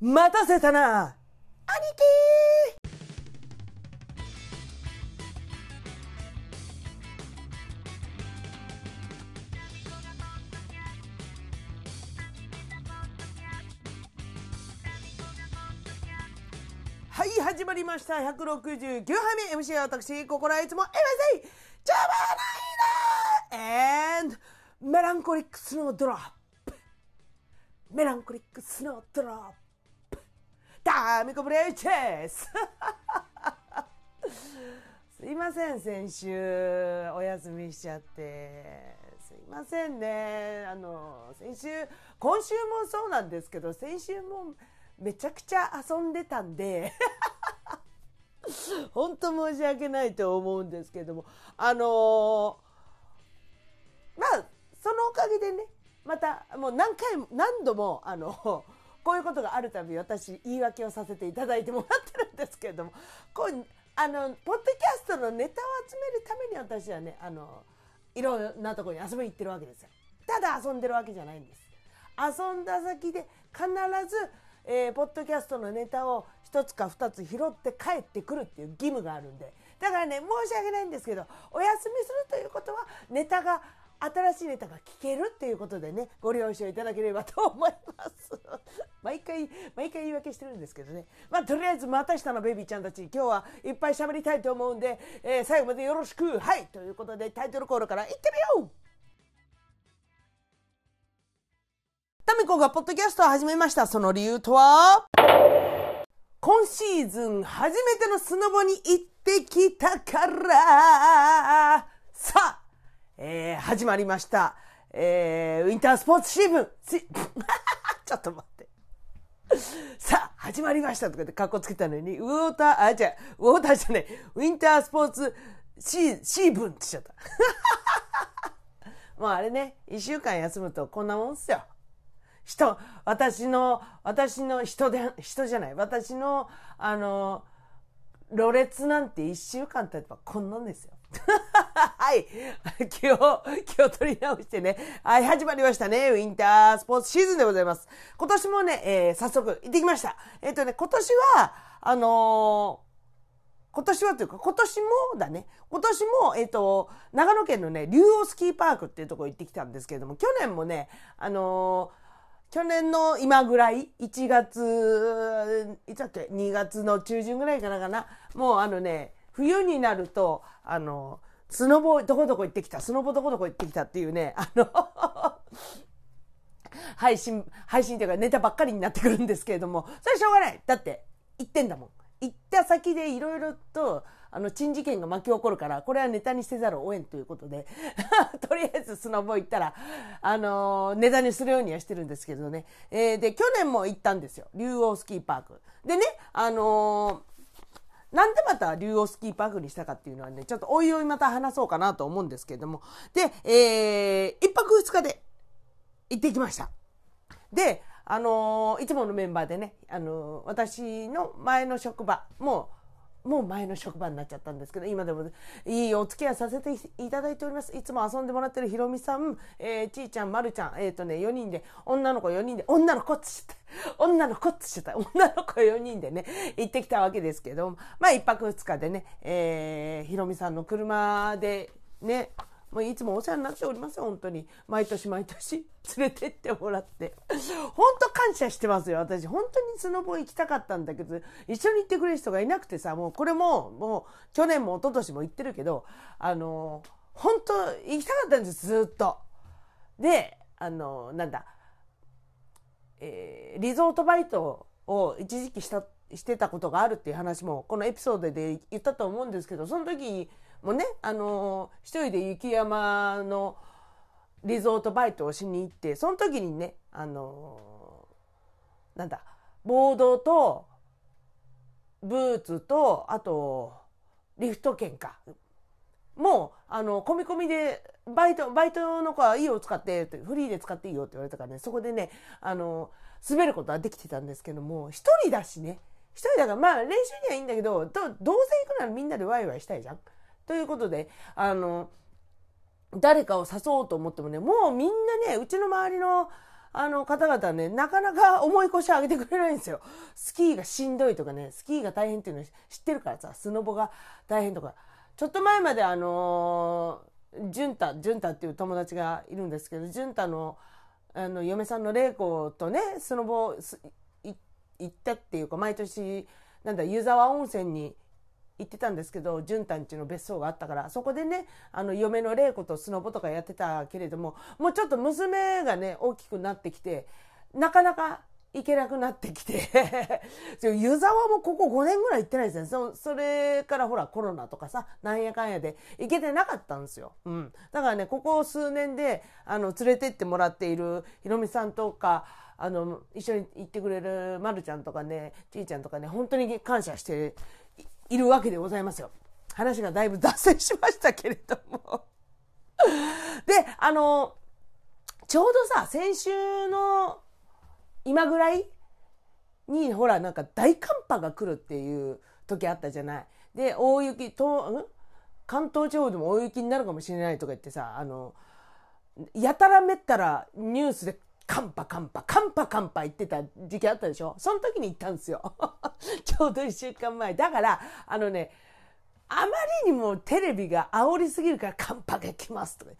待たせたな。兄貴。はい始まりました。169杯目 MC は私ここらいつも MC ジャバナイナ and メランコリックスノー。ドロップメランコリックスノードロップタミコブレイチェス。すいません先週お休みしちゃって。すいませんね。あの先週今週もそうなんですけど先週もめちゃくちゃ遊んでたんで。本当申し訳ないと思うんですけども。あのまあそのおかげでねまたもう何回も何度もあのこういうことがあるたび私言い訳をさせていただいてもらってるんですけれどもこうあのポッドキャストのネタを集めるために私はねあのいろんなところに遊びに行ってるわけですよ。ただ遊んでるわけじゃないんです。遊んだ先で必ず、えーポッドキャストのネタを一つか二つ拾って帰ってくるっていう義務があるんでだからね申し訳ないんですけどお休みするということはネタが新しいネタが聞けるっていうことでねご了承いただければと思います。毎回毎回言い訳してるんですけどね。まあとりあえずまた下のベビーちゃんたち今日はいっぱい喋りたいと思うんで、えー最後までよろしく。はい。ということでタイトルコールからいってみよう。タミコがポッドキャストを始めました。その理由とは？今シーズン初めてのスノボに行ってきたから。さあ、えー始まりました。えーウィンタースポーツシーズン。ちょっと待って。さあ、始まりましたとかって格好つけたのに、ウォーター、あ、違う、ウォーターじゃない、ウィンタースポーツシー、シーブンって言っちゃった。もうあれね、一週間休むとこんなもんっすよ。人、私の、私の人で、人じゃない、私の、あの、ろれつなんて一週間経てばこんなんですよ。はい。今日、今日取り直してね。はい、始まりましたね。ウィンタースポーツシーズンでございます。今年もね、えー早速行ってきました。えっ、とね、今年は、あのー今年はというか、今年もだね。今年も、えっ、と、長野県のね、竜王スキーパークっていうとこ行ってきたんですけれども、去年もね、あの去年の今ぐらい、1月、いつだっけ ?2 月の中旬ぐらいかなかな。もうあのね、冬になると、あの、スノボどこどこ行ってきた、スノボどこどこ行ってきたっていうね、あの、配信、配信というかネタばっかりになってくるんですけれども、それしょうがない。だって、行ってんだもん。行った先でいろいろと、あの、珍事件が巻き起こるから、これはネタにせざるを得んということで、とりあえずスノボ行ったら、あのネタにするようにはしてるんですけどね。えーで、去年も行ったんですよ。竜王スキーパーク。でね、あのーなんでまた竜王スキーパークにしたかっていうのはね、ちょっとおいおいまた話そうかなと思うんですけれども。で、えー、一泊二日で行ってきました。で、あのーいつものメンバーでね、あのー私の前の職場、も、もう前の職場になっちゃったんですけど、今でもいいお付き合いさせていただいております。いつも遊んでもらってるひろみさん、えー、ちーちゃん、まるちゃん、えっ、とね、4人で、女の子4人で、女の子って言って。女の子っつって。女の子4人でね、行ってきたわけですけど、まあ1泊2日でね、えー、ひろみさんの車でね、もういつもお世話になっております、本当に。毎年毎年 連れてってもらって。本当感謝してますよ、私。本当にスノボ行きたかったんだけど、一緒に行ってくれる人がいなくてさ、もうこれも、もう去年も一昨年も行ってるけど、あの、本当行きたかったんです、ずっと。で、あの、なんだ、えーリゾートバイトを一時期したしてたことがあるっていう話もこのエピソードで言ったと思うんですけどその時にもねあのー一人で雪山のリゾートバイトをしに行ってその時にねあのーなんだボードとブーツとあとリフト券かもうあの込み込みでバイトバイトの子はいいよ使ってフリーで使っていいよって言われたからねそこでねあの滑ることはできてたんですけども一人だしね一人だからまあ練習にはいいんだけどどどうせ行くならみんなでワイワイしたいじゃん。ということであの誰かを誘おうと思ってもねもうみんなねうちの周りのあの方々はね、なかなか重い腰上げてくれないんですよ。スキーがしんどいとかね、スキーが大変っていうの知ってるからさ、スノボが大変とか。ちょっと前まであのー、ジュンタ、ジュンタっていう友達がいるんですけど、ジュンタの、あの、嫁さんの玲子とね、スノボ行ったっていうか、毎年、なんだ、湯沢温泉に行ってたんですけど潤太んちの別荘があったからそこでねあの嫁の玲子とスノボとかやってたけれどももうちょっと娘がね大きくなってきてなかなか行けなくなってきて 湯沢もここ5年ぐらい行ってないですね。そそれからほらコロナとかさなんやかんやで行けてなかったんですよ、うん、だからねここ数年であの連れてってもらっているひろみさんとかあの一緒に行ってくれるまるちゃんとかねちいちゃんとかね本当に感謝しているわけでございますよ。話がだいぶ脱線しましたけれどもで、あの、ちょうどさ、先週の今ぐらいに、ほら、なんか大寒波が来るっていう時あったじゃない。で、大雪、と、ん？関東地方でも大雪になるかもしれないとか言ってさ、あの、やたらめったらニュースで寒波寒波寒波寒波言ってた時期あったでしょ？その時に行ったんですよ。ちょうど1週間前。だからあのねあまりにもテレビが煽りすぎるから寒波が来ますとか。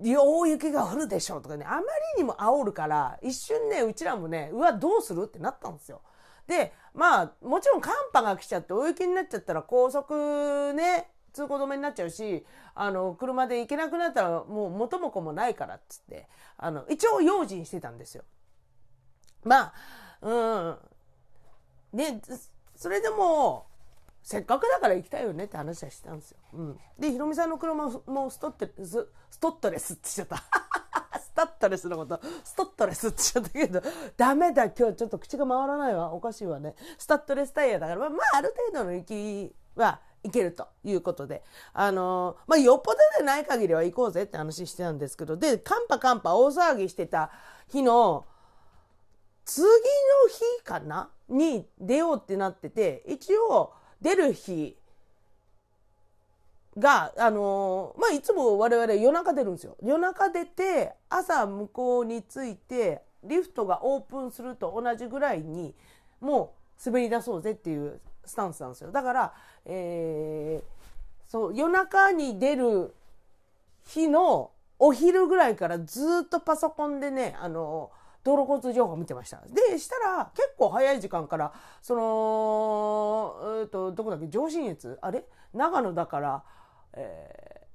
大雪が降るでしょうとかね。あまりにも煽るから一瞬ねうちらもねうわどうするってなったんですよ。でまあもちろん寒波が来ちゃって大雪になっちゃったら高速ね通行止めになっちゃうしあの車で行けなくなったらもう元も子もないからっつってあの一応用心してたんですよ。まあうんねそれでもせっかくだから行きたいよねって話はしてたんですよ。うん、でひろみさんの車もストットレスストットレスって言っちゃった。スタッドレスのこと、ストットレスって言っちゃったけど、ダメだ、今日ちょっと口が回らないわ。おかしいわね。スタッドレスタイヤだから、まあ、まあ、ある程度の雪はいけるということで、あのまあ、よっぽどでない限りは行こうぜって話してたんですけど、で、カンパカンパ大騒ぎしてた日の、次の日かなに出ようってなってて、一応出る日が、あのまあ、いつも我々夜中出るんですよ。夜中出て、朝向こうに着いて、リフトがオープンすると同じぐらいに、もう滑り出そうぜっていうスタンスなんですよ。だから、えー、そう夜中に出る日のお昼ぐらいからずっとパソコンでねあの道路交通情報見てました。でしたら結構早い時間からそのえっ、ー、とどこだっけ？上信越？あれ？長野だから、え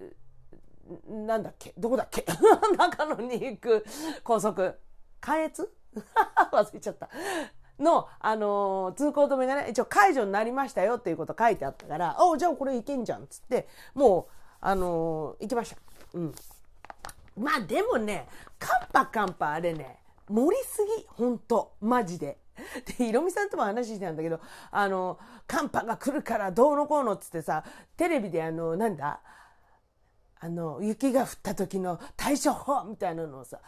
ー、なんだっけ？どこだっけ？長野に行く高速。関越？忘れちゃった。の、あのー、通行止めがね、一応解除になりましたよっていうこと書いてあったから、おじゃあこれいけんじゃんっつって、もう、あのー、行きました。うん。まあでもね、カンパカンパあれね、盛りすぎ、ほんと、マジで。で、ひろみさんとも話してたんだけど、あの、寒波が来るからどうのこうのっつってさ、テレビであの、なんだあの、雪が降った時の対処法みたいなのをさ、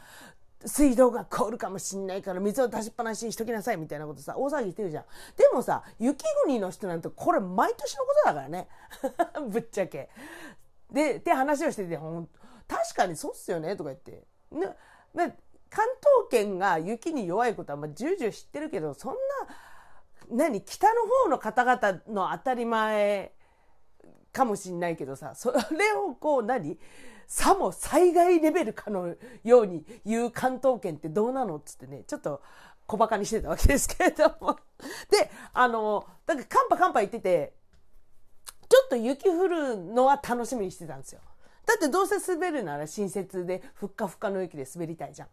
水道が凍るかもしんないから水を出しっぱなしにしときなさいみたいなことさ、大騒ぎしてるじゃん。でもさ、雪国の人なんてこれ毎年のことだからね。ぶっちゃけ。で、って話をしてて、ほん確かにそうっすよねとか言って。ね、ね関東圏が雪に弱いことはまあ重々知ってるけど、そんな、何北の方の方々の当たり前かもしんないけどさ、それをこう何？さも災害レベルかのように言う関東圏ってどうなのっつってね、ちょっと小馬鹿にしてたわけですけれども。で、あの、だからカンパカンパ言ってて、ちょっと雪降るのは楽しみにしてたんですよ。だってどうせ滑るなら新雪でふっかふかの雪で滑りたいじゃん。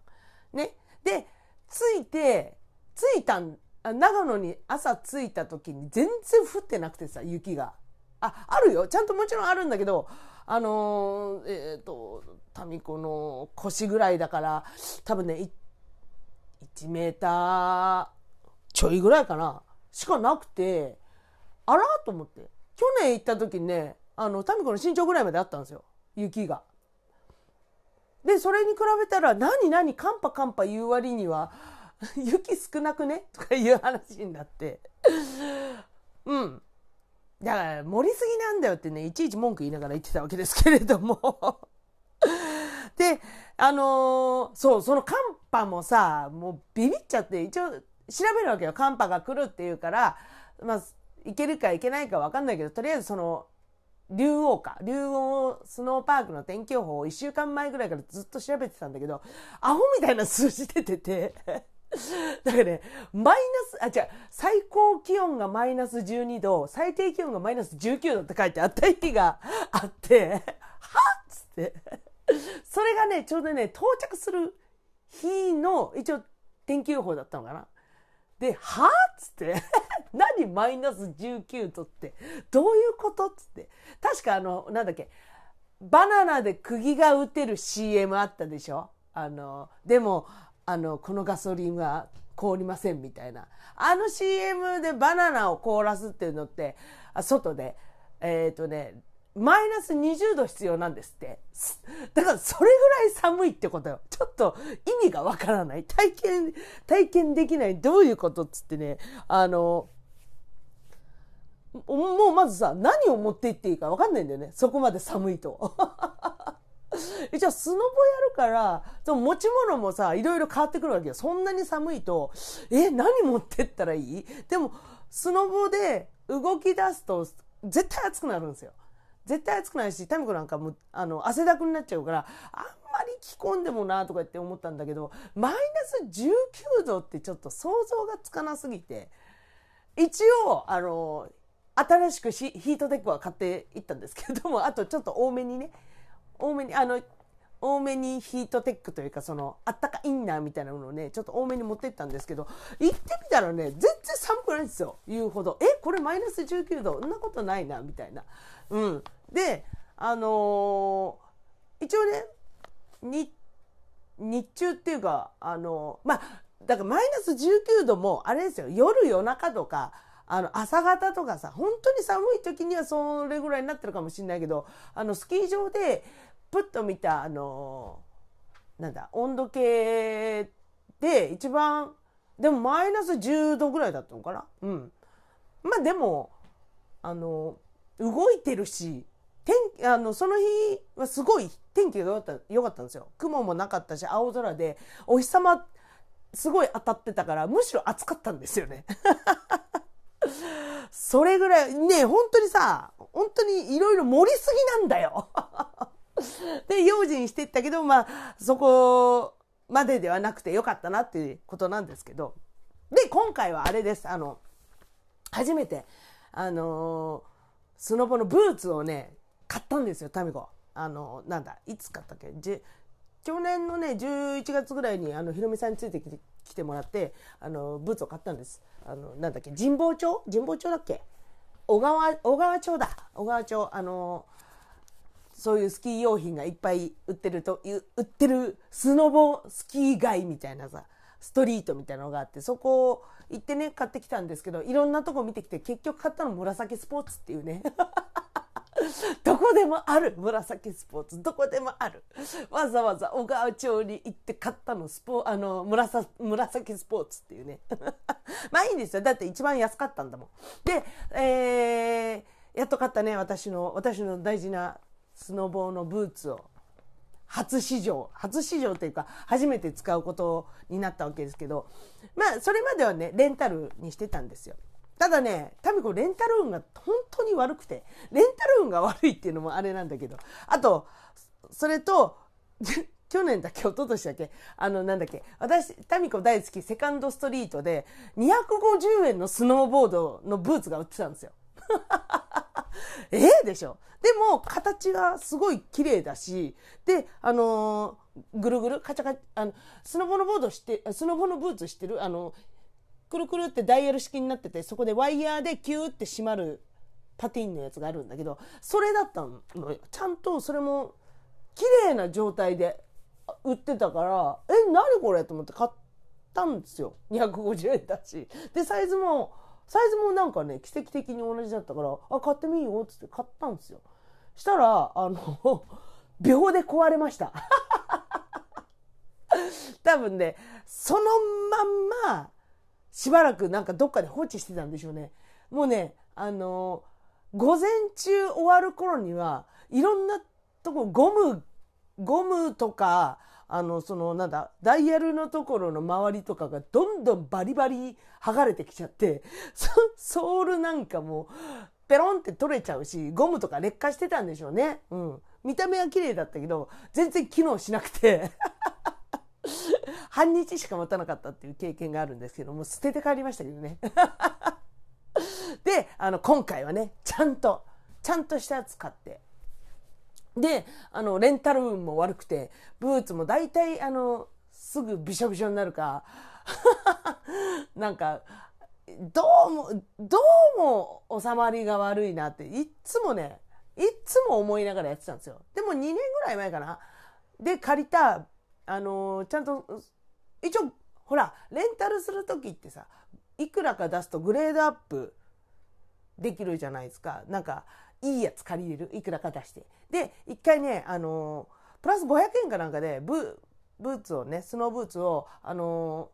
ね。で、着いて、着いたん、長野に朝着いた時に全然降ってなくてさ、雪が。あ、あるよ。ちゃんともちろんあるんだけど、あの、えっ、ー、と、民子の腰ぐらいだから、多分ね、1メーターちょいぐらいかな、しかなくて、あらと思って。去年行った時にね、あの、民子の身長ぐらいまであったんですよ。雪が。で、それに比べたら、何何カンパカンパ言う割には、雪少なくね？とかいう話になって。うん。だから盛りすぎなんだよってねいちいち文句言いながら言ってたわけですけれどもで、あのーそう、その寒波もさ、もうビビっちゃって、一応調べるわけよ。寒波が来るっていうから、まあ、行けるか行けないかわかんないけど、とりあえずその、竜王か。竜王スノーパークの天気予報を1週間前ぐらいからずっと調べてたんだけど、アホみたいな数字出てて、だからね、マイナス、あ、違う、最高気温がマイナス12度、最低気温がマイナス19度って書いてあった日があって、はっつって。それがね、ちょうどね、到着する日の、一応天気予報だったのかな。で、はっつって、何マイナス19度って、どういうことっつって。確かあの、なんだっけ、バナナで釘が打てる CM あったでしょあの、でも、あの、このガソリンは凍りませんみたいな。あの CM でバナナを凍らすっていうのって、外で、えっ、とね、マイナス20度必要なんですって。だからそれぐらい寒いってことよ。ちょっと意味がわからない。体験、体験できない。どういうことっつってね、あの、もうまずさ、何を持って行っていいかわかんないんだよね。そこまで寒いと。じゃあスノボやるから、その持ち物もさ、いろいろ変わってくるわけよ。そんなに寒いと、え、何持ってったらいい？でも、スノボで動き出すと、絶対暑くなるんですよ。絶対暑くないし、タミコなんかも、あの、汗だくになっちゃうから、あんまり着込んでもなとかって思ったんだけど、マイナス19度ってちょっと想像がつかなすぎて、一応、あの、新しくヒヒートテックは買っていったんですけれども、あとちょっと多めにね、多めに、あの、多めにヒートテックというか、その、あったかインナーみたいなものをね、ちょっと多めに持ってったんですけど、行ってみたらね、全然寒くないんですよ、言うほど。え、これマイナス19度、そんなことないな、みたいな。うん。で、あのー一応ね、に、日中っていうか、あのーまあ、だからマイナス19度も、あれですよ、夜夜中とか、あの、朝方とかさ、本当に寒い時にはそれぐらいになってるかもしれないけど、あの、スキー場で、プッと見た、あのーなんだ、温度計で一番、でもマイナス10度ぐらいだったのかな？うん。まあでも、あの、動いてるし、天、あの、その日はすごい天気が良かった、良かったんですよ。雲もなかったし、青空で、お日様、すごい当たってたから、むしろ暑かったんですよね。それぐらい、ね、本当にさ、本当にいろいろ盛りすぎなんだよ。で、用心していったけど、まあ、そこまでではなくてよかったなっていうことなんですけど。で、今回はあれです。あの、初めて、あのスノボのブーツをね、買ったんですよ、タミコ。あの、なんだ、いつ買ったっけ？じ去年のね、11月ぐらいに、あの、ひろみさんについてきて来てもらって、あの、ブーツを買ったんです。あの、なんだっけ、神保町？神保町だっけ？小川、小川町だ。小川町、あの、そういうスキー用品がいっぱい売ってると、売ってるスノボスキー街みたいなさ、ストリートみたいなのがあって、そこ行ってね、買ってきたんですけど、いろんなとこ見てきて、結局買ったの紫スポーツっていうね。どこでもある紫スポーツ。どこでもある。わざわざ小川町に行って買ったのスポあの紫紫スポーツっていうね。まあいいんですよ。だって一番安かったんだもん。で、えー、やっと買ったね私の私の大事なスノボーのブーツを初試乗初試乗というか初めて使うことになったわけですけどまあそれまではねレンタルにしてたんですよただね、タミコレンタル運が本当に悪くて、レンタル運が悪いっていうのもあれなんだけど、あと、それと、去年だっけ、一昨年だっけ、あの、なんだっけ、私、タミコ大好きセカンドストリートで、250円のスノーボードのブーツが売ってたんですよ。ええでしょでも、形がすごい綺麗だし、で、あのーぐるぐる、カチャカチャ、あの、スノボのボードして、スノボのブーツ知ってるあの、くるくるってダイヤル式になってて、そこでワイヤーでキューって閉まるパティンのやつがあるんだけど、それだったのよ。ちゃんとそれも綺麗な状態で売ってたから、え、何これ？と思って買ったんですよ。250円だし。で、サイズも、サイズもなんかね、奇跡的に同じだったから、あ、買ってみようっつって買ったんですよ。したら、あの、秒で壊れました。多分ね、そのまんま、しばらくなんかどっかで放置してたんでしょうね。もうね、あの午前中終わる頃には、いろんなとこ、ゴムゴムとかあのそのなんだダイヤルのところの周りとかがどんどんバリバリ剥がれてきちゃって ソールなんかもペロンって取れちゃうしゴムとか劣化してたんでしょうね。うん、見た目は綺麗だったけど全然機能しなくて 半日しか持たなかったっていう経験があるんですけども捨てて帰りましたけどね。であの今回はねちゃんとちゃんとしたやつ買ってであのレンタル運も悪くてブーツも大体あのすぐびしょびしょになるか なんかどうもどうも収まりが悪いなっていっつもねいっつも思いながらやってたんですよ。でも2年ぐらい前かな。で借りたあのちゃんと一応ほらレンタルする時ってさいくらか出すとグレードアップできるじゃないですか。なんかいいやつ借りれる？いくらか出して。で一回ねあのプラス500円かなんかでブブーツをねスノーブーツをあの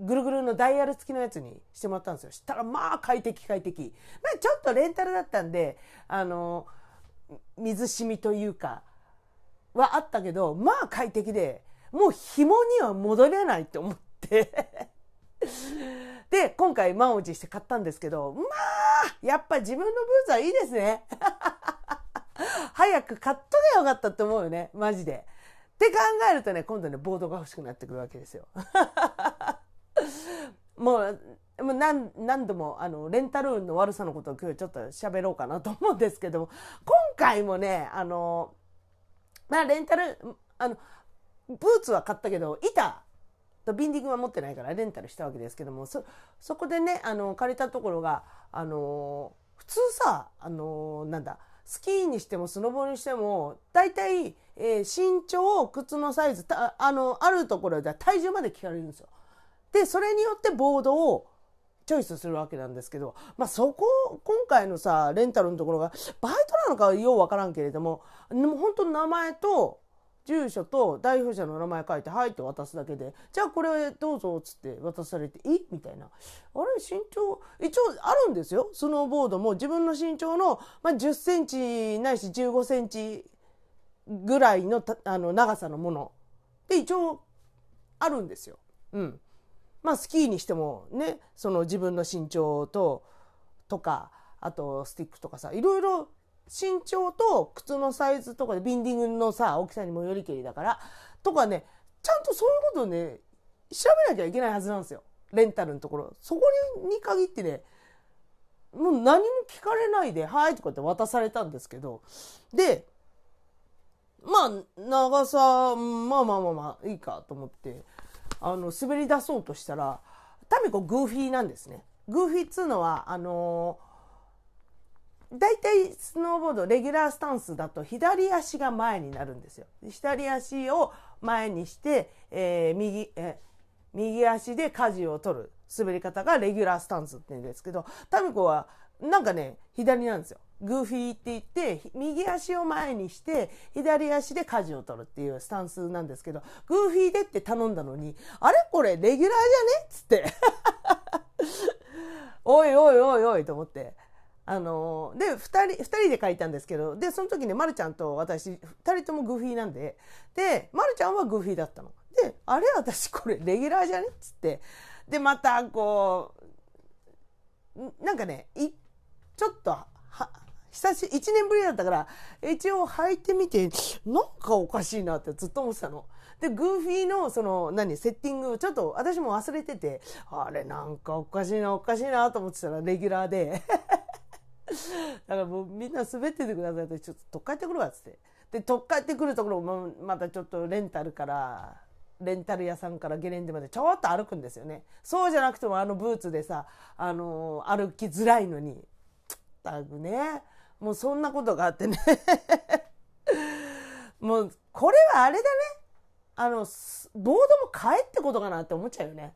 ぐるぐるのダイヤル付きのやつにしてもらったんですよ。したらまあ快適快適、まあ、ちょっとレンタルだったんであの水染みというかはあったけどまあ快適でもう紐には戻れないって思って。で今回満を持して買ったんですけどまあやっぱ自分のブーツはいいですね 早く買っとけばよかったって思うよねマジで。って考えるとね今度ねボードが欲しくなってくるわけですよ。もうもう何何度もあのレンタルの悪さのことを今日ちょっと喋ろうかなと思うんですけども今回もねあのまあレンタルあのブーツは買ったけど板ビンディングは持ってないからレンタルしたわけですけどもそこでねあの借りたところがあの普通さあのなんだスキーにしてもスノボにしても大体、えー、身長靴のサイズたあのあるところでは体重まで聞かれるんですよ。でそれによってボードをチョイスするわけなんですけど、まあ、そこ今回のさレンタルのところがバイトなのかようわからんけれどもでも本当名前と住所と代表者の名前書いて「はい」って渡すだけで「じゃあこれどうぞ」っつって渡されて「えみたいな。あれ身長一応あるんですよ。スノーボードも自分の身長の、まあ、10センチないし15センチぐらいのあの長さのもの。で一応あるんですよ。うん、まあスキーにしてもねその自分の身長ととかあとスティックとかさいろいろ身長と靴のサイズとかでビンディングのさ大きさにもよりけりだからとかねちゃんとそういうことね調べなきゃいけないはずなんですよ。レンタルのところ。そこに限ってねもう何も聞かれないで「はい」とかって渡されたんですけど。でまあ長さまあまあまあまあいいかと思ってあの滑り出そうとしたらタミコグーフィーなんですね。グーフィーっつうのはあのー大体スノーボードレギュラースタンスだと左足が前になるんですよ。左足を前にして、えー、右、えー、右足で舵を取る滑り方がレギュラースタンスって言うんですけど、タミコはなんかね、左なんですよ。グーフィーって言って、右足を前にして、左足で舵を取るっていうスタンスなんですけど、グーフィーでって頼んだのに、あれこれレギュラーじゃねつって。おいおいおいおいと思って。あので2人 ,2 人で書いたんですけどでその時にまるちゃんと私2人ともグーフィーなんででまるちゃんはグーフィーだったの。であれ私これレギュラーじゃねっつってでまたこうなんかねいちょっとは久し1年ぶりだったから一応履いてみてなんかおかしいなってずっと思ってたの。でグーフィーのその何セッティングちょっと私も忘れててあれなんかおかしいなおかしいなと思ってたらレギュラーで だからもうみんな滑っててくださいってちょっと取っ帰ってくるわっつって。で取っ帰ってくるところもまたちょっとレンタルからレンタル屋さんからゲレンデまでちょっと歩くんですよね。そうじゃなくてもあのブーツでさ、あのー、歩きづらいのにたくね。もうそんなことがあってね。もうこれはあれだね。あのボードも買えってことかなって思っちゃうよね。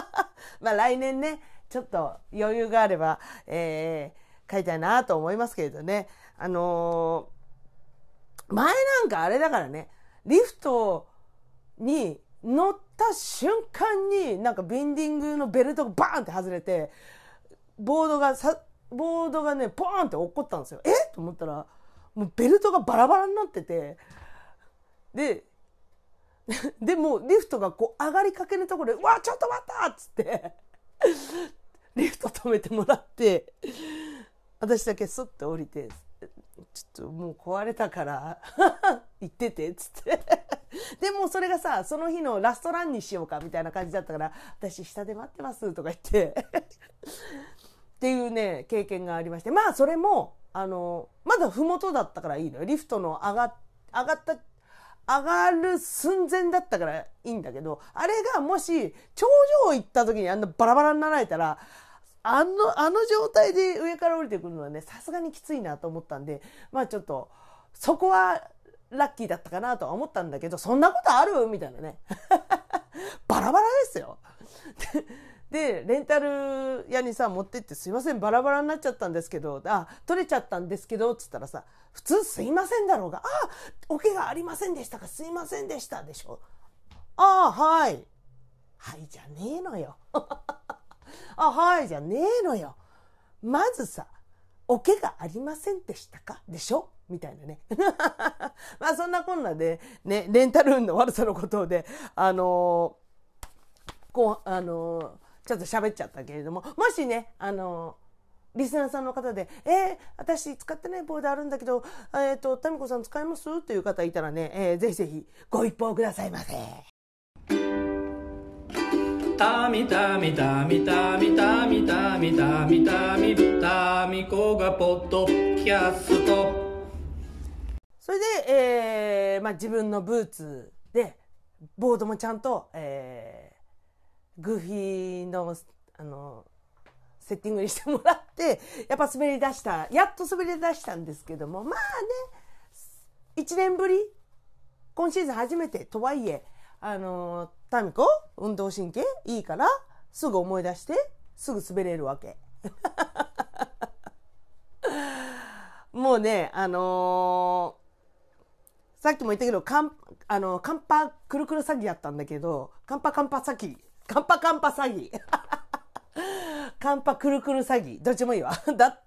まあ来年ねちょっと余裕があればえー買いたいなと思いますけれどね。あのー、前なんかあれだからね、リフトに乗った瞬間になんかビンディングのベルトがバーンって外れて、ボードがさ、ボードがね、ポーンって落っこったんですよ。えと思ったら、もうベルトがバラバラになってて、で、でもリフトがこう上がりかけのところで「うわちょっと待った!」っつってリフト止めてもらって私だけスッと降りて「ちょっともう壊れたから 行ってて」っつって。でもそれがさその日のラストランにしようかみたいな感じだったから「私下で待ってます」とか言って。っていうね経験がありまして。まあそれもあのまだ麓だったからいいのよ。リフトの上が上がった上がる寸前だったからいいんだけどあれがもし頂上行った時にあんなバラバラになられたらあのあの状態で上から降りてくるのはねさすがにきついなと思ったんでまあちょっとそこはラッキーだったかなとは思ったんだけどそんなことある？みたいなね バラバラですよ。でレンタル屋にさ持ってって「すいませんバラバラになっちゃったんですけどあ取れちゃったんですけど」つったらさ普通「すいません」だろうが「あおけがありませんでしたかすいませんでした」でしょ。ああはい。はいじゃねえのよ。あはいじゃねえのよ。まずさおけがありませんでしたか？でしょ？みたいなね。まあそんなこんなでねレンタル運の悪さのことであのー、こうあのーちょっと喋っちゃったけれども、もしね、あの、リスナーさんの方で、えー、私使ってないボードあるんだけど、えっ、と、タミコさん使います？っていう方いたらね、えー、ぜひぜひご一報くださいませ。たみたみたみたみたみたみたみたみたみこがポッドキャストそれで、えーまあ、自分のブーツでボードもちゃんと、えー、グーフィーのあのセッティングにしてもらってやっぱ滑り出したやっと滑り出したんですけどもまあね1年ぶり今シーズン初めてとはいえあのタミコ運動神経いいからすぐ思い出してすぐ滑れるわけ。もうねあのー、さっきも言ったけどカンあのカンパくるくる詐欺やったんだけどカンパカンパ詐欺カンパカンパ詐欺。カンパ くるくる詐欺。どっちもいいわ。だ、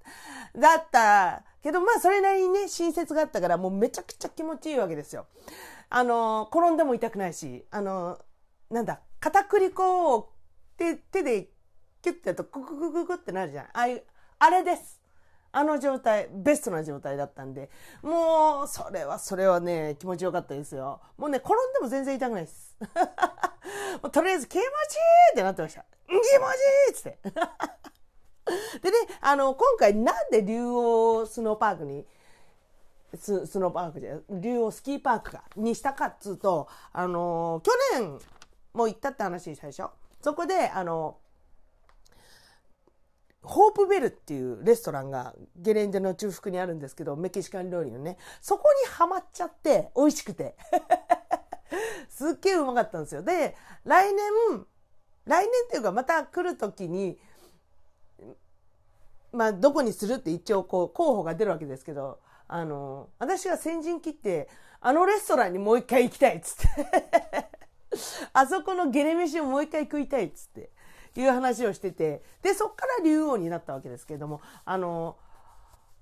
だったけど、まあそれなりにね、親切があったから、もうめちゃくちゃ気持ちいいわけですよ。あの、転んでも痛くないし、あの、なんだ、片栗粉を手手でキュッてやるとクククククってなるじゃん。ああいう、あれです。あの状態、ベストな状態だったんで、もう、それは、それはね、気持ちよかったですよ。もうね、転んでも全然痛くないです。もうとりあえず気持ちいいってなってました。気持ちいいっつって。でね、あの、今回なんで竜王スノーパークに、ススノーパークじゃ竜王スキーパークか、にしたかっつうと、あの、去年もう行ったって話したでしょそこで、あの、ホープベルっていうレストランがゲレンデの中腹にあるんですけど、メキシカン料理のね、そこにはまっちゃって、美味しくて。すっげえうまかったんですよ。で、来年、来年っていうかまた来る時に、まあ、どこにするって一応こう候補が出るわけですけど、あの、私が先陣切って、あのレストランにもう一回行きたいっつって あそこのゲレ飯をもう一回食いたいっつっていう話をしてて、で、そっから竜王になったわけですけれども、あの、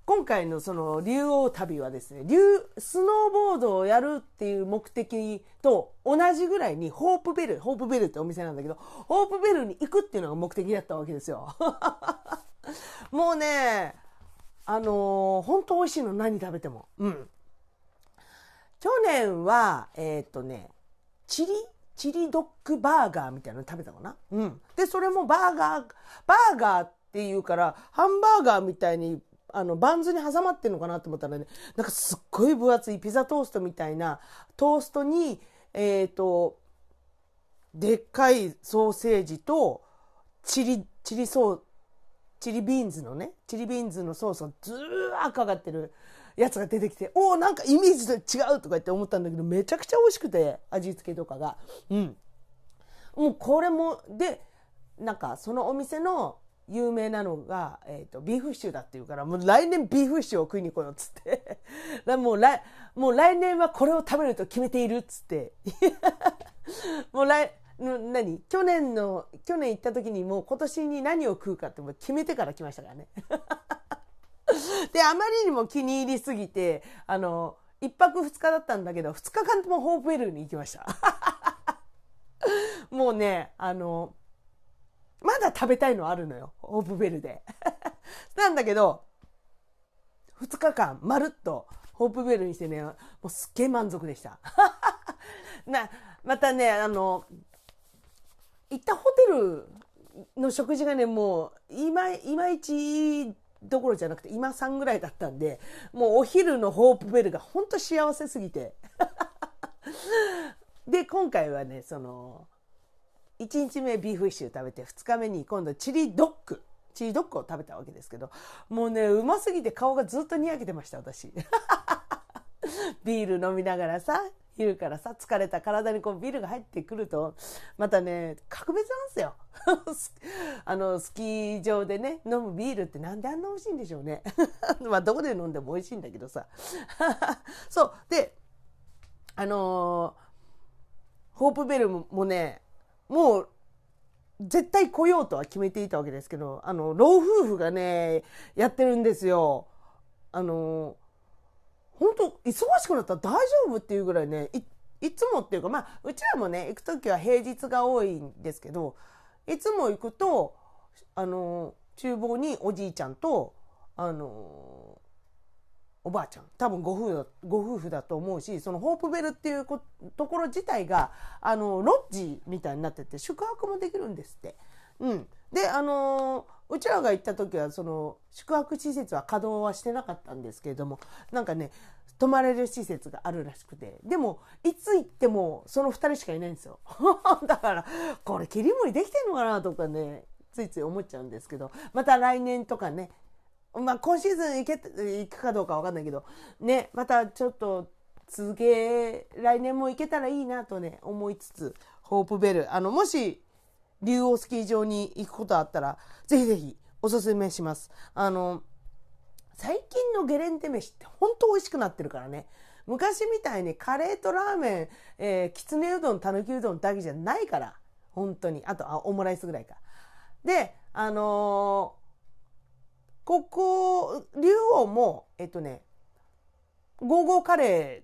今回のその竜王旅はですね、竜、スノーボードをやるっていう目的と同じぐらいにホープベル、ホープベルってお店なんだけど、ホープベルに行くっていうのが目的だったわけですよ。もうね、あのー、本当美味しいの何食べても。うん。去年は、えー、っとね、チリチリドッグバーガーみたいなの食べたかな？うん。で、それもバーガー、バーガーっていうから、ハンバーガーみたいにあの、バンズに挟まってんのかなと思ったらね、なんかすっごい分厚いピザトーストみたいなトーストに、えっ、ー、と、でっかいソーセージと、チリ、チリソー、チリビーンズのね、チリビーンズのソースがずーっかかってるやつが出てきて、おおなんかイメージと違うとか言って思ったんだけど、めちゃくちゃ美味しくて、味付けとかが。うん。もうこれも、で、なんかそのお店の有名なのが、えーと、ビーフシチューだっていうからもう来年ビーフシチューを食いに来ようっつって もう来もう来年はこれを食べると決めているっつって もう来何？去年の去年行った時にもう今年に何を食うかってもう決めてから来ましたからねであまりにも気に入りすぎてあの一泊二日だったんだけど、二日間ともホープウェルに行きました。もうね、あの、まだ食べたいのあるのよ。ホープウェルで。なんだけど、二日間まるっとホープウェルにしてね、もうすっげえ満足でした。な、またね、あの、行ったホテルの食事がね、もう、いま、いまいちどころじゃなくて、今3ぐらいだったんで、もうお昼のホープベルが本当幸せすぎて。で、今回はね、その、1日目ビーフシチュー食べて、2日目に今度チリドッグ。チリドッグを食べたわけですけど、もうね、うますぎて顔がずっとにやけてました、私。ビール飲みながらさ、昼からさ、疲れた体にこうビルが入ってくると、またね、格別なんですよ。あの、スキー場でね、飲むビールってなんであんな美味しいんでしょうね。まあ、どこで飲んでも美味しいんだけどさ。そう。で、あのー、ホープベルもね、もう、絶対来ようとは決めていたわけですけど、あの、老夫婦がね、やってるんですよ。あの、本当忙しくなったら大丈夫っていうぐらいね、い、いつもっていうか、まあ、うちらもね、行く時は平日が多いんですけど、いつも行くと、あの、厨房におじいちゃんと、あの、おばあちゃん多分ご夫婦だご夫婦だと思うしそのホープベルっていうところ自体があのロッジみたいになってて宿泊もできるんですって。うん、であのうちらが行った時はその宿泊施設は稼働はしてなかったんですけれどもなんかね泊まれる施設があるらしくて。でもいつ行ってもその2人しかいないんですよ。だからこれ切り盛りできてんのかなとかねついつい思っちゃうんですけど。また来年とかねまあ、今シーズン行け行くかどうかわかんないけど、ね、またちょっと続け、来年も行けたらいいなとね、思いつつ、ホープベル、あの、もし、竜王スキー場に行くことあったら、ぜひぜひおすすめします。あの、最近のゲレンデ飯って本当美味しくなってるからね。昔みたいにカレーとラーメン、えー、きつねうどん、たぬきうどんだけじゃないから。本当に。あと、あオムライスぐらいか。で、あのここ、竜王も、えっとね、ゴーゴーカレ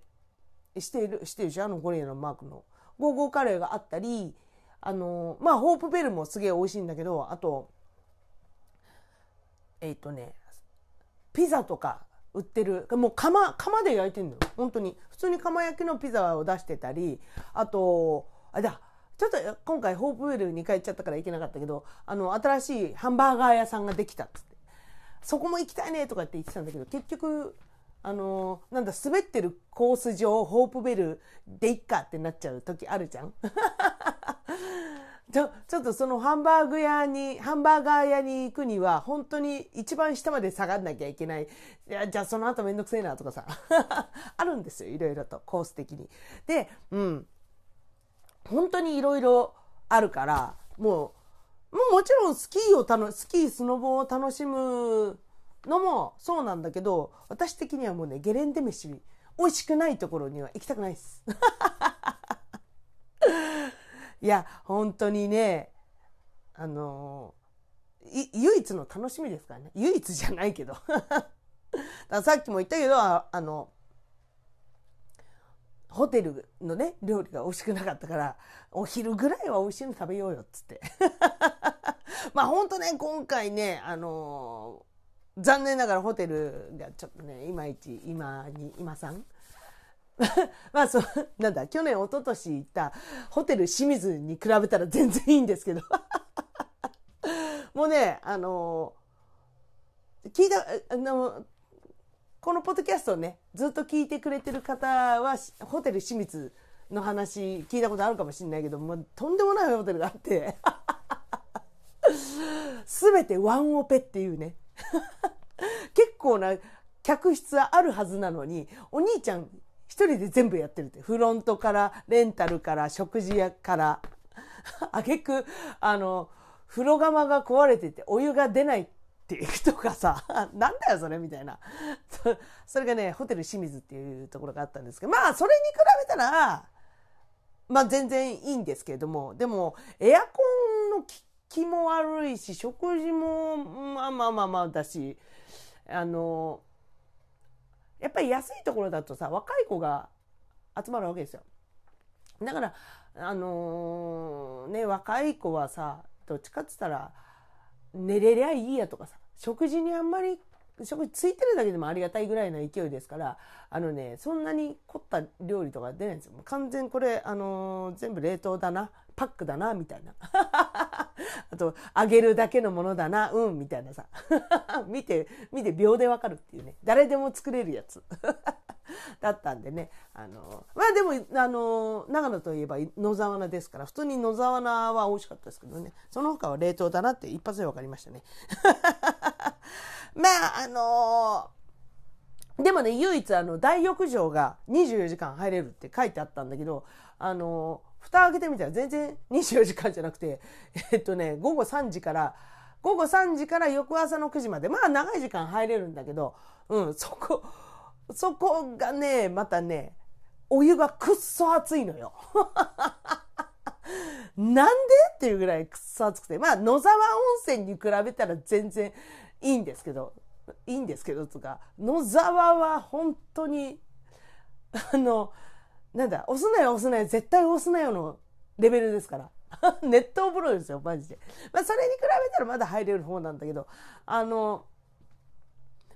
ーしてる、してるでしょ？あのゴリラのマークの。ゴーゴーカレーがあったり、あの、まあ、ホープベルもすげえ美味しいんだけど、あと、えっとね、ピザとか売ってる、もう釜、釜で焼いてんの。本当に。普通に釜焼きのピザを出してたり、あと、あれだ、ちょっと今回ホープベル2回行っちゃったから行けなかったけど、あの、新しいハンバーガー屋さんができたっつって。そこも行きたいねとかって言ってたんだけど、結局、あのなんだ、滑ってるコース上、ホープベルでいっかってなっちゃう時あるじゃん ちょ、ちょっとそのハンバーグ屋に、ハンバーガー屋に行くには、本当に一番下まで下がんなきゃいけない。いや、じゃあその後めんどくせえなとかさ。あるんですよ、いろいろと、コース的に。で、うん。本当にいろいろあるから、もう、ももちろんスキーを楽スキースノボを楽しむのもそうなんだけど私的にはもうねゲレンデ飯美味しくないところには行きたくないです いや本当にねあの唯一の楽しみですからね唯一じゃないけど さっきも言ったけどあのホテルのね、料理が美味しくなかったから、お昼ぐらいは美味しいの食べようよ、っつって。まあ本当ね、今回ね、あのー、残念ながらホテルがちょっとね、いまいち、今に、今さん まあそう、なんだ、去年、一昨年行ったホテル清水に比べたら全然いいんですけど。もうね、あの、聞いた、あの、このポッドキャストをね、ずっと聞いてくれてる方は、ホテル清水の話聞いたことあるかもしれないけど、もうとんでもないホテルがあって、すべてワンオペっていうね。結構な客室はあるはずなのに、お兄ちゃん一人で全部やってるって。フロントから、レンタルから、食事屋から。あげく、あの、風呂釜が壊れててお湯が出ないっていうとかさ、なんだよそれみたいな。それがね、ホテル清水っていうところがあったんですけど、まあそれに比べたら、まあ全然いいんですけれども、でもエアコンの気も悪いし、食事もまあまあまあまあだし、あの、やっぱり安いところだとさ若い子が集まるわけですよ。だからあのーね若い子はさどっちかっつったら寝れりゃいいやとかさ食事にあんまり食事ついてるだけでもありがたいぐらいの勢いですからあのねそんなに凝った料理とか出ないんですよ。完全これ、あのー全部冷凍だなパックだなみたいな。あと揚げるだけのものだなうんみたいなさ。見て見て秒でわかるっていうね。誰でも作れるやつ。だったんでね。あのまあでもあの長野といえば野沢菜ですから普通に野沢菜は美味しかったですけどね。その他は冷凍だなって一発で分かりましたね。まああのでもね唯一あの大浴場が24時間入れるって書いてあったんだけどあの蓋開けてみたら全然24時間じゃなくてえっとね午後3時から午後3時から翌朝の9時までまあ長い時間入れるんだけどうんそこそこがねまたねお湯がくっそ熱いのよ。なんでっていうぐらいくっそ熱くてまあ野沢温泉に比べたら全然いいんですけどいいんですけどつうか野沢は本当にあのなんだ押すなよ押すなよ絶対押すなよのレベルですから。熱湯風呂ですよマジで、まあ、それに比べたらまだ入れる方なんだけどあの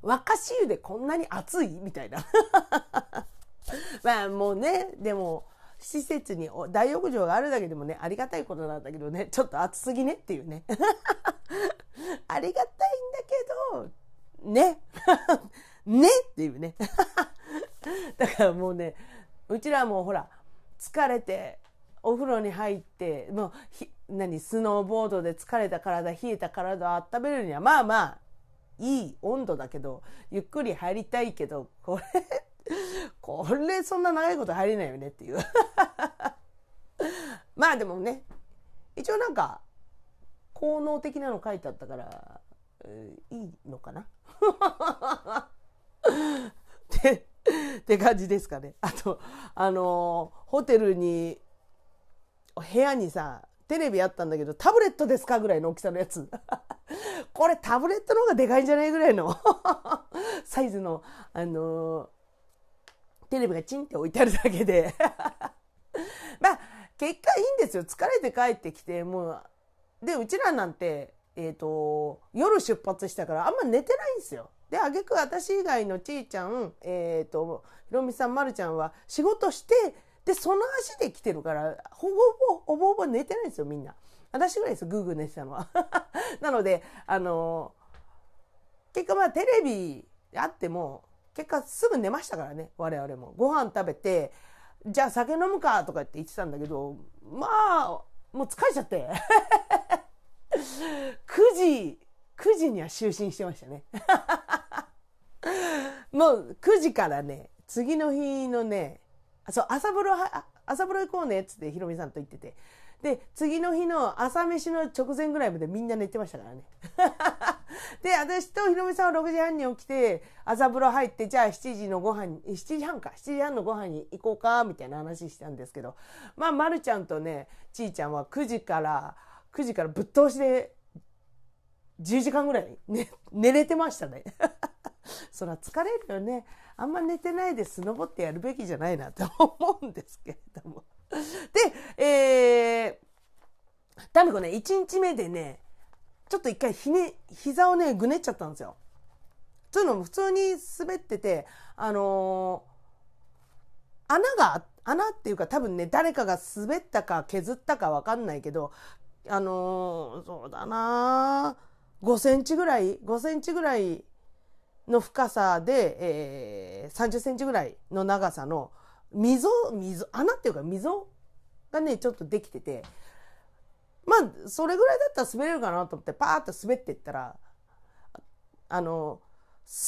若潮湯でこんなに暑い？みたいな。まあもうねでも施設に大浴場があるだけでもねありがたいことなんだけどねちょっと暑すぎね？っていうね。ありがたいんだけどね。ね？っていうね。だからもうねうちらもほら疲れてお風呂に入ってもうひ何スノーボードで疲れた体冷えた体を温めるにはまあまあいい温度だけどゆっくり入りたいけどこれ これそんな長いこと入れないよねっていう。まあでもね一応なんか効能的なの書いてあったから、えーいいのかな？って って感じですかね。あとあのーホテルに部屋にさテレビあったんだけどタブレットですかぐらいの大きさのやつ。これタブレットの方がでかいんじゃないぐらいの サイズのあのーテレビがチンって置いてあるだけで。まあ結果いいんですよ。疲れて帰ってきてもうでうちらなんて、えー、と夜出発したからあんま寝てないんですよ。で挙句私以外のちーちゃん、えー、とひろみさんまるちゃんは仕事してでその足で来てるからほぼほぼほぼほぼ寝てないんですよみんな。私ぐらいですグーグー寝てたのは。なのであの結果まあテレビあっても結果すぐ寝ましたからね我々もご飯食べてじゃあ酒飲むかとかって言ってたんだけどまあもう疲れちゃって9時9時には就寝してましたねもう9時からね次の日のねそう朝風呂は朝風呂行こうねっつってひろみさんと言ってて。で次の日の朝飯の直前ぐらいまでみんな寝てましたからね。で私とひろみさんは6時半に起きて朝風呂入ってじゃあ7時のご飯に7時半か。7時半のご飯に行こうかみたいな話したんですけど。まあ、ま、るちゃんとねちーちゃんは9時から9時からぶっ通しで10時間ぐらい、ね、寝れてましたね。そら疲れるよね。あんま寝てないでスノボってやるべきじゃないなって 思うんですけれども。で、えー、タミコね、1日目でね、ちょっと一回ひね、膝をね、ぐねっちゃったんですよ。というのも普通に滑ってて、あのー穴が、穴っていうか多分ね、誰かが滑ったか削ったかわかんないけど、あのーそうだな5センチぐらい、5センチぐらいの深さで、えー、30センチぐらいの長さの溝、溝、穴っていうか溝がね、ちょっとできてて、まあ、それぐらいだったら滑れるかなと思って、パーッと滑っていったら、あの、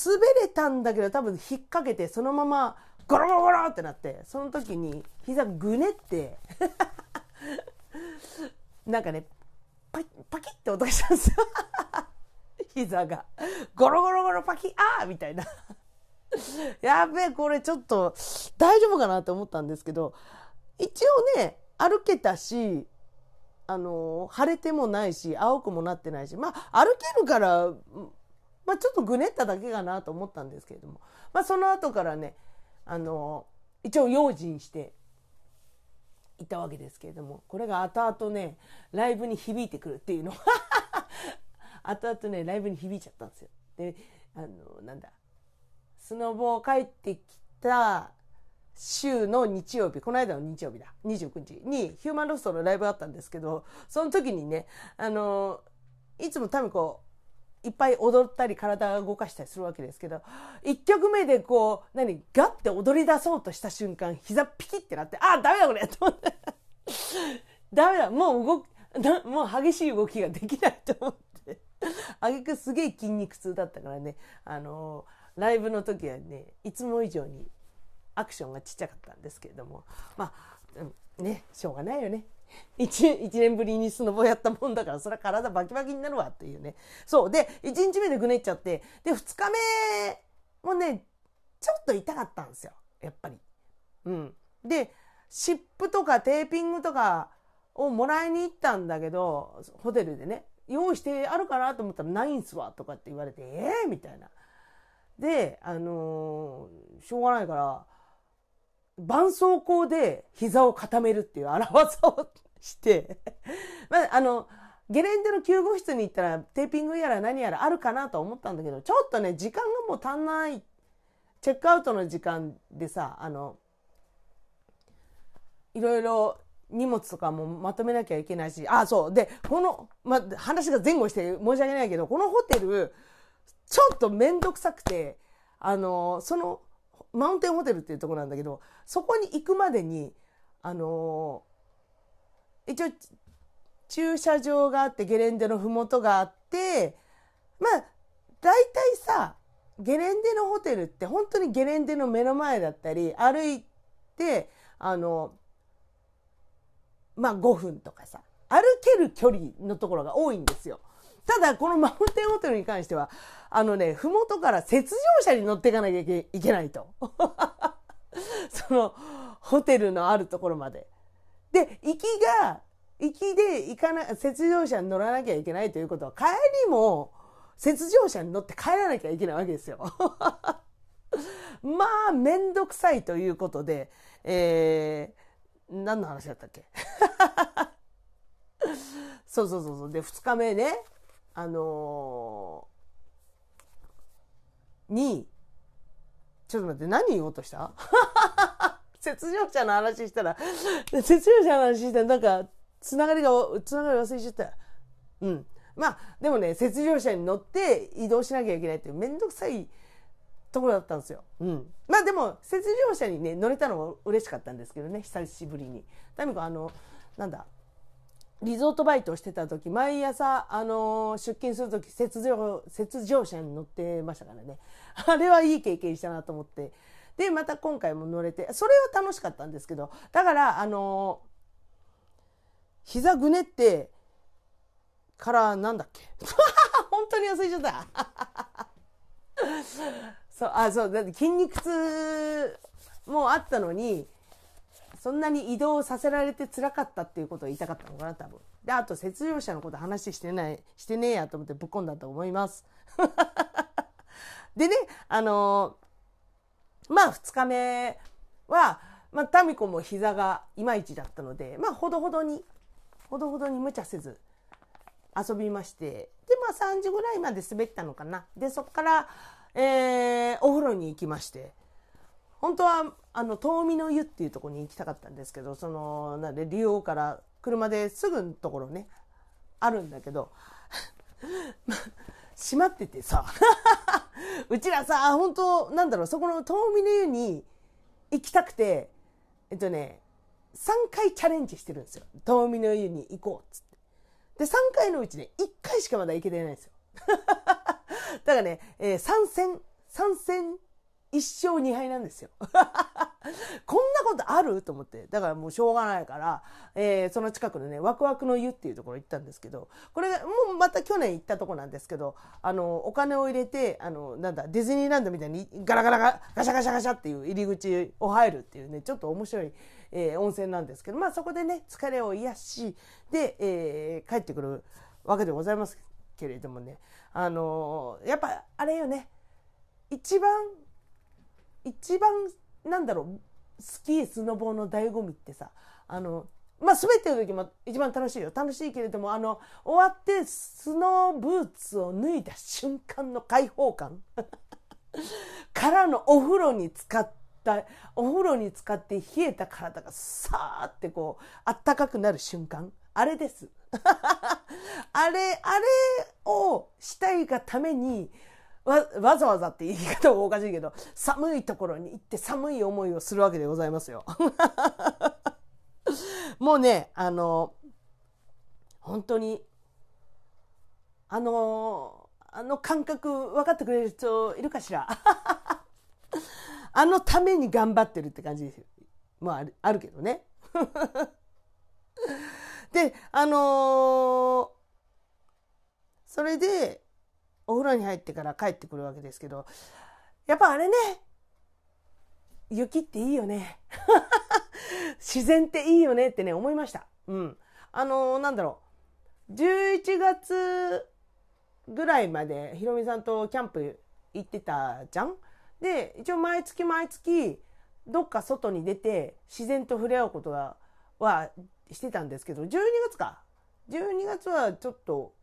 滑れたんだけど多分引っ掛けて、そのままゴロゴロゴロってなって、その時に膝ぐねって、なんかね、パキパキって音がしたんですよ。膝が。ゴロゴロゴロパキあーみたいな。やべえ、これちょっと大丈夫かなと思ったんですけど、一応ね、歩けたし、あの、腫れてもないし、青くもなってないし、まあ、歩けるから、まあ、ちょっとぐねっただけかなと思ったんですけれども、まあ、その後からねあの一応用心していたわけですけれどもこれが後々ねライブに響いてくるっていうの後々ねライブに響いちゃったんですよ。であのなんだスノボを帰ってきた週の日曜日この間の日曜日だ。29日にヒューマンロストのライブがあったんですけどその時にねあのいつもタミコいっぱい踊ったり体を動かしたりするわけですけど1曲目でこう何ガッて踊り出そうとした瞬間膝ピキってなってあダメだこれと思って。ダメだもう動もう激しい動きができないと思って。あげくすげえ筋肉痛だったからね。あのライブの時はねいつも以上にアクションがちっちゃかったんですけれども。まあねしょうがないよね。1, 年ぶりにスノボやったもんだからそれは体バキバキになるわっていうね。そうで1日目でぐねっちゃってで2日目もねちょっと痛かったんですよ。やっぱり。うん、で湿布とかテーピングとかをもらいに行ったんだけどホテルでね。用意してあるかなと思ったらないんすわとかって言われてええー、みたいな。であのー、しょうがないから絆創膏で膝を固めるっていう荒技をして まあ、あの、ゲレンデの救護室に行ったらテーピングやら何やらあるかなと思ったんだけど、ちょっとね、時間がもう足んない。チェックアウトの時間でさ、あの、いろいろ荷物とかもまとめなきゃいけないし、あ、そう。で、この、ま話が前後して申し訳ないけど、このホテル、ちょっとめんどくさくて、あの、その、マウンテンホテルっていうとこなんだけど、そこに行くまでに、あの一応駐車場があってゲレンデの麓があってまあ大体さゲレンデのホテルって本当にゲレンデの目の前だったり歩いてあのまあ5分とかさ歩ける距離のところが多いんですよ。ただこのマウンテンホテルに関してはあのね麓から雪上車に乗っていかなきゃいけないと。そのホテルのあるところまで。で、行きが、行きで行かな、雪上車に乗らなきゃいけないということは、帰りも雪上車に乗って帰らなきゃいけないわけですよ。まあ、めんどくさいということで、えー、何の話だったっけ？そうそうそうそう。で、2日目ね、あのー、に、ちょっと待って、何言おうとした？雪上車の話したら、雪上車の話したら、なんか、つながりが、つながり忘れちゃった。うん。まあ、でもね、雪上車に乗って移動しなきゃいけないっていうめんどくさいところだったんですよ。うん。まあでも、雪上車にね、乗れたのも嬉しかったんですけどね、久しぶりに。タミコ、あの、なんだ、リゾートバイトをしてた時、毎朝、あのー、出勤する時、雪上、雪上車に乗ってましたからね。あれはいい経験したなと思って。でまた今回も乗れてそれは楽しかったんですけどだからあの膝ぐねってからなんだっけ？本当に忘れちゃったそうあそうだって筋肉痛もあったのにそんなに移動させられて辛かったっていうことを言いたかったのかな多分であと雪上車のこと話してないしてねえやと思ってぶっ込んだと思います でねあのまあ2日目は、まあ、タミコも膝がいまいちだったので、まあ、ほどほどに、ほどほどに無茶せず遊びまして、で、まあ3時ぐらいまで滑ったのかな。で、そこから、えー、お風呂に行きまして、本当は、あの、遠見の湯っていうとこに行きたかったんですけど、その、なんで、利用から車ですぐのところね、あるんだけど、閉まっててさ うちらさ本当なんだろうそこの遠見の湯に行きたくてえっとね3回チャレンジしてるんですよ。遠見の湯に行こうっつって。で3回のうちね1回しかまだ行けてないんですよ。だからね、えー、3戦3戦1勝2敗なんですよ こんなことある？と思って。だからもうしょうがないから、えー、その近くのね、ワクワクの湯っていうところ行ったんですけど、これがもうまた去年行ったとこなんですけど、あの、お金を入れて、あの、なんだ、ディズニーランドみたいにガラガラガガシャガシャガシャっていう入り口を入るっていうね、ちょっと面白い、えー、温泉なんですけど、まあそこでね、疲れを癒し、で、えー、帰ってくるわけでございますけれどもね、あのやっぱあれよね。一番一番なんだろうスキースノボーの醍醐味ってさあのまあ滑ってる時も一番楽しいよ。楽しいけれどもあの終わってスノーブーツを脱いだ瞬間の解放感。からのお風呂に使ったお風呂に使って冷えた体がさーってこうあったかくなる瞬間。あれです。あれあれをしたいがためにわわざわざって言い方はおかしいけど寒いところに行って寒い思いをするわけでございますよ。もうねあの本当にあのあの感覚分かってくれる人いるかしら？あのために頑張ってるって感じですよ。まああるけどね。であのーそれでお風呂に入ってから帰ってくるわけですけどやっぱあれね雪っていいよね。自然っていいよねってね思いました。うん、あのーなんだろう。11月ぐらいまでひろみさんとキャンプ行ってたじゃん？で一応毎月毎月どっか外に出て自然と触れ合うことはしてたんですけど12月か12月はちょっと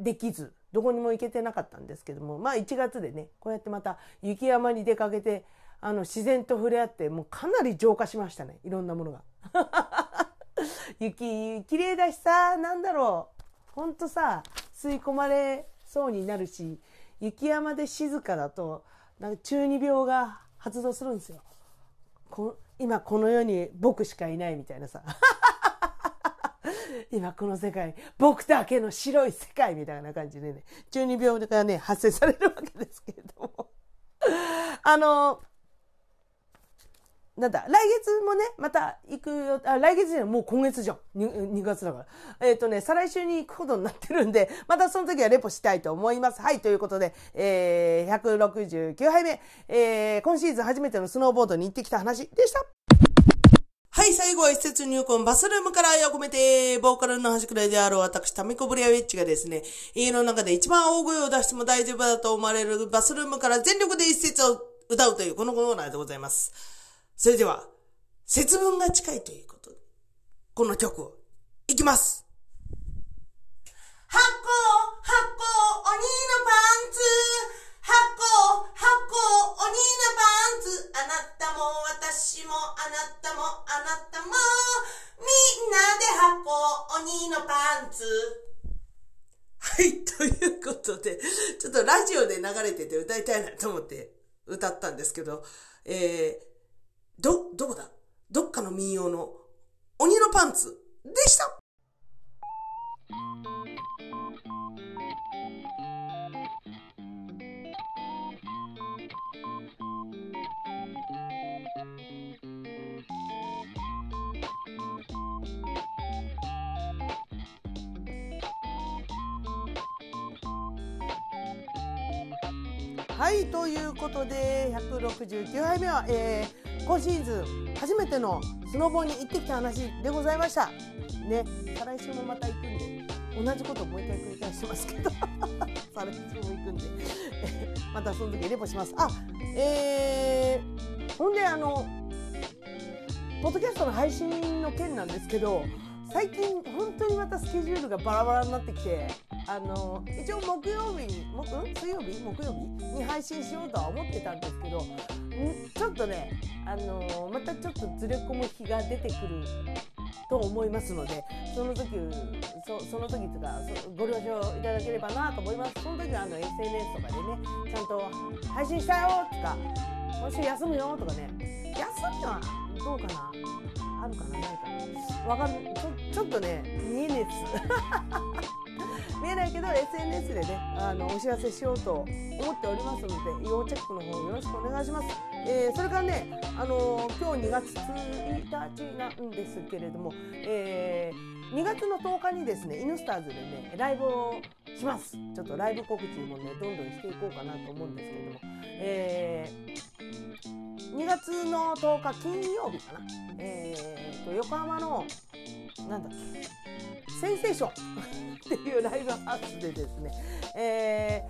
できずどこにも行けてなかったんですけどもまあ1月でねこうやってまた雪山に出かけてあの自然と触れ合ってもうかなり浄化しましたねいろんなものが。雪綺麗だしさなんだろうほんとさ吸い込まれそうになるし雪山で静かだとなんか中二病が発動するんですよ。こ今この世に僕しかいないみたいなさ。今この世界僕だけの白い世界みたいな感じでね中二病がね発生されるわけですけれども。あのなんだ来月もねまた行くよあ来月じゃないもう今月じゃん。2, 2月だから。えっ、とね再来週に行くことになってるんで またその時はレポしたいと思います。はいということで、えー、169杯目、えー、今シーズン初めてのスノーボードに行ってきた話でした。はい、最後は施設入魂。バスルームから愛を込めて、ボーカルの端くらいである私、タミコブリアウェッジがですね、家の中で一番大声を出しても大丈夫だと思われるバスルームから全力で一節を歌うというこのコーナーでございます。それでは、節分が近いということで、この曲を、いきます。発酵、発酵、鬼のパンツ。発酵、発酵、鬼のパンツ。あなたも私もあなたもあなたも。みんなで発酵、鬼のパンツ。はい、ということで、ちょっとラジオで流れてて歌いたいなと思って歌ったんですけど、えー、ど、どこだ？どっかの民謡の鬼のパンツでした。はいということで169杯目は、えー、今シーズン初めてのスノボに行ってきた話でございました。ね再来週もまた行くんで同じことをもう一回繰り返しますけど。再来週も行くんで。またその時レポします。あえー、ほんであのポッドキャストの配信の件なんですけど最近本当にまたスケジュールがバラバラになってきてあの一応木曜日に木水曜日？木曜日？に配信しようとは思ってたんですけどちょっとねあのまたちょっとずれ込む日が出てくると思いますのでその時そその時とかご了承いただければなと思います。その時はあの SNS とかでねちゃんと配信したよとか今週休むよとかね休みはどうかな？あるかな？ないかな？わかんちょちょっとね見えねえっす。見えないけど SNS でねあのお知らせしようと思っておりますので要チェックの方よろしくお願いします、えー、それからねあの今日2月1日なんですけれども、えー、2月の10日にですねイヌスターズでねライブをします。ちょっとライブ告知もねどんどんしていこうかなと思うんですけれども、えー、2月の10日金曜日かな、えー、と横浜のなんだっけセンセーション っていうライブハウスでですね、え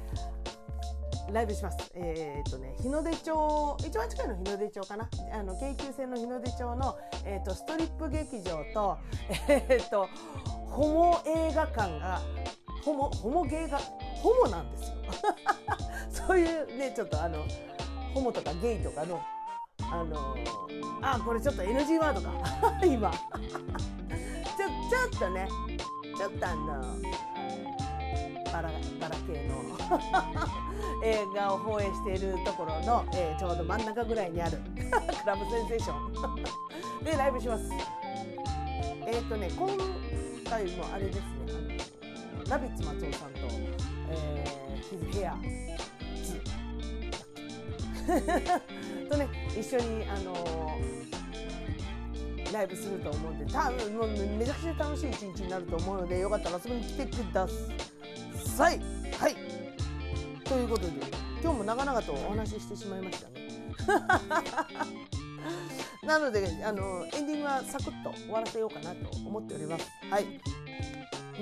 ー、ライブします。えー、っとね、日の出町、一番近いの日の出町かな。あの、京急線の日の出町の、えー、っと、ストリップ劇場と、えー、っと、ホモ映画館が、ホモ、ホモ芸が、ホモなんですよ。そういうね、ちょっとあの、ホモとかゲイとかの、あのあ、これちょっと NG ワードか。今。ちょ、ちょっとね、ちょっとあの、バラ、バラ系の。映画を放映しているところの、えー、ちょうど真ん中ぐらいにある クラブセンセーション。でライブします。えっ、ー、とね、今回もあれですね、あのラビッツ松尾さんと、えー、ヒズヘアとね、一緒に、あのー、ライブすると思うんで、多分もうめちゃくちゃ楽しい一日になると思うので、よかったら遊びに来てください。はい。ということで、今日も長々とお話ししてしまいましたね。なので、あの、エンディングはサクッと終わらせようかなと思っております。はい。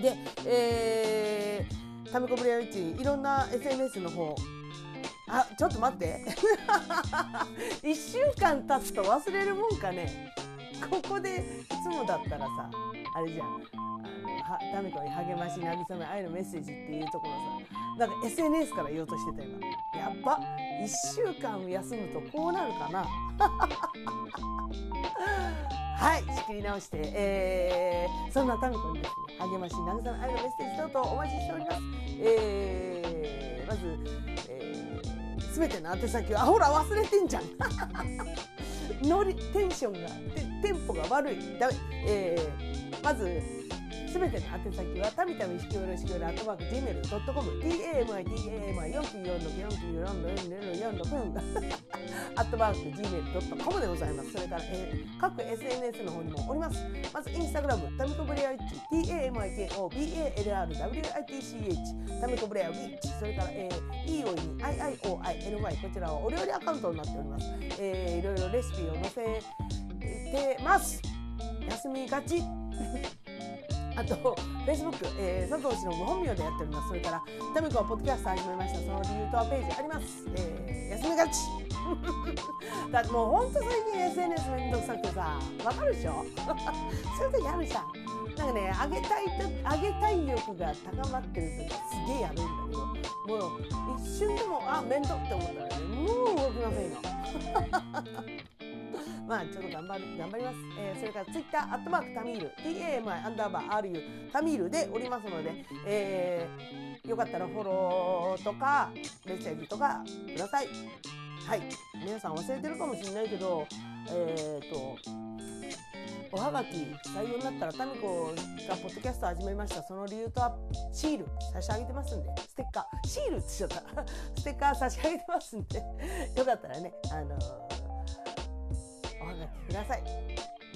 で、えー、タミコブレアウィ、いろんな SNS の方、あ、ちょっと待って。一週間経つと忘れるもんかね。ここで、いつもだったらさ、あれじゃん。あの、は、タミコに励まし、慰め、愛のメッセージっていうところさ、なんか SNS から言おうとしてた今。やっぱ、一週間休むとこうなるかな。はい、仕切り直して、えー、そんなタミコにですね、励まし、慰め、愛のメッセージ等々お待ちしております。えー、まず、えー、すべての宛先は、あ、ほら、忘れてんじゃん。ノリ、テンションが、テンポが悪い。だ。えー、まず、すべての宛先は、たみたみしきおろしきおろ、アットマーク、gmail.com、tamiti,tamai,494,446,446 アットマーク、gmail.com でございます。それから、えー、各 SNS の方にもおります。まず、インスタグラム、タミコブレアウィッチ、tamiko,balrwitch、タミコブレアウィッチ、それから、えー、EOI に IIOINY、こちらはお料理アカウントになっております。えー、いろいろレシピを載せてます。休みがち。あと、Facebook、えー、佐藤氏のご本名でやっております。それから、タミコはポッドキャスト始めました。その理由とはページあります。えー、休みがち。だってもうほんと最近 SNS めんどくさくてさ、わかるでしょ？そういう時あるじゃん。なんかね、あげたいと、あげたい欲が高まってる時すげえやるんだけど、もう一瞬でも、あ、面倒って思ったらね、もう動きませんよ。まあ、ちょっと頑張る、頑張ります。えー、それからツイッター、アットマークタミール、TAMI アンダーバー RU、タミールでおりますので、えー、よかったらフォローとか、メッセージとかください。はい。皆さん忘れてるかもしれないけど、えっ、ー、と、おはがき採用になったらタミコがポッドキャスト始めましたその理由とはシール差し上げてますんでステッカーシールって言っちゃった ステッカー差し上げてますんでよかったらねあのーください。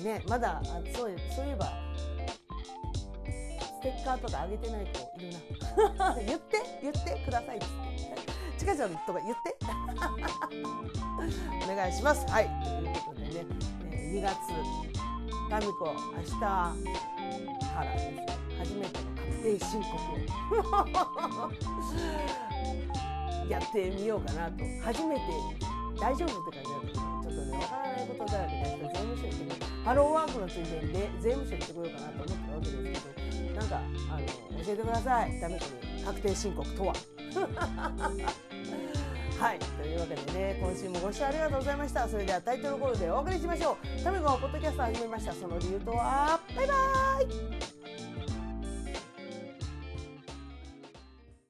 ね、まだ、あそうそういえば、ステッカーとかあげてない子いるな。言って言ってくださいっつって。ちかちゃんとか言って お願いします。はい。ということでね、えー、2月、タミコ、明日からですね、初めての確定申告を やってみようかなと。初めて大丈夫って感じだったけど、ちょっとね、わからないことだらけで、税務署行ってね、ハローワークのついでにで税務署行ってこようかなと思ってるわけですけど、なんか、あの、教えてください。ダメに確定申告とは。はい。というわけでね、今週もご視聴ありがとうございました。それではタイトルコールでお別れしましょう。タメゴはポッドキャスト始めました。その理由とは、バイバーイ